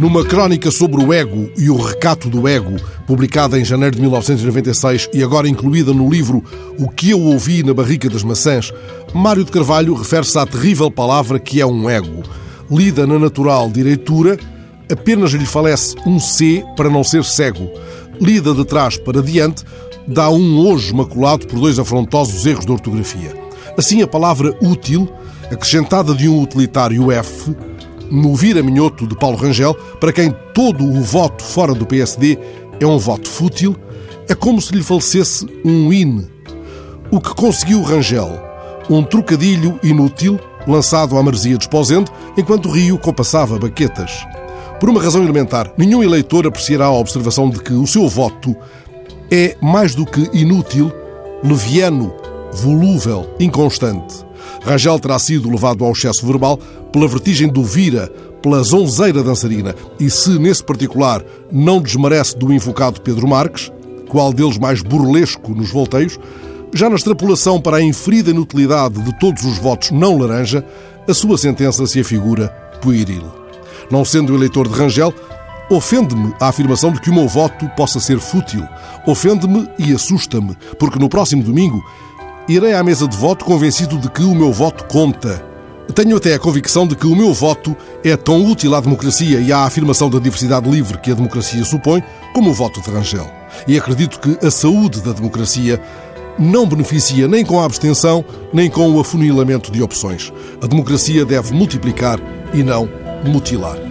Numa crónica sobre o ego e o recato do ego, publicada em janeiro de 1996 e agora incluída no livro O que eu ouvi na barrica das maçãs, Mário de Carvalho refere-se à terrível palavra que é um ego. Lida na natural direitura, apenas lhe falece um C para não ser cego. Lida de trás para diante, dá um hoje maculado por dois afrontosos erros de ortografia. Assim, a palavra útil, acrescentada de um utilitário F, no Vira Minhoto de Paulo Rangel, para quem todo o voto fora do PSD é um voto fútil, é como se lhe falecesse um IN. O que conseguiu Rangel? Um trocadilho inútil lançado à maresia de Esposende, enquanto o Rio compassava baquetas. Por uma razão elementar, nenhum eleitor apreciará a observação de que o seu voto é mais do que inútil, leviano, volúvel, inconstante. Rangel terá sido levado ao excesso verbal pela vertigem do vira, pela zonzeira dançarina, e se nesse particular não desmerece do invocado Pedro Marques, qual deles mais burlesco nos volteios, já na extrapolação para a inferida inutilidade de todos os votos não laranja, a sua sentença se afigura pueril. Não sendo eleitor de Rangel, ofende-me a afirmação de que o meu voto possa ser fútil. Ofende-me e assusta-me, porque no próximo domingo irei à mesa de voto convencido de que o meu voto conta. Tenho até a convicção de que o meu voto é tão útil à democracia e à afirmação da diversidade livre que a democracia supõe, como o voto de Rangel. E acredito que a saúde da democracia não beneficia nem com a abstenção, nem com o afunilamento de opções. A democracia deve multiplicar e não mutilar.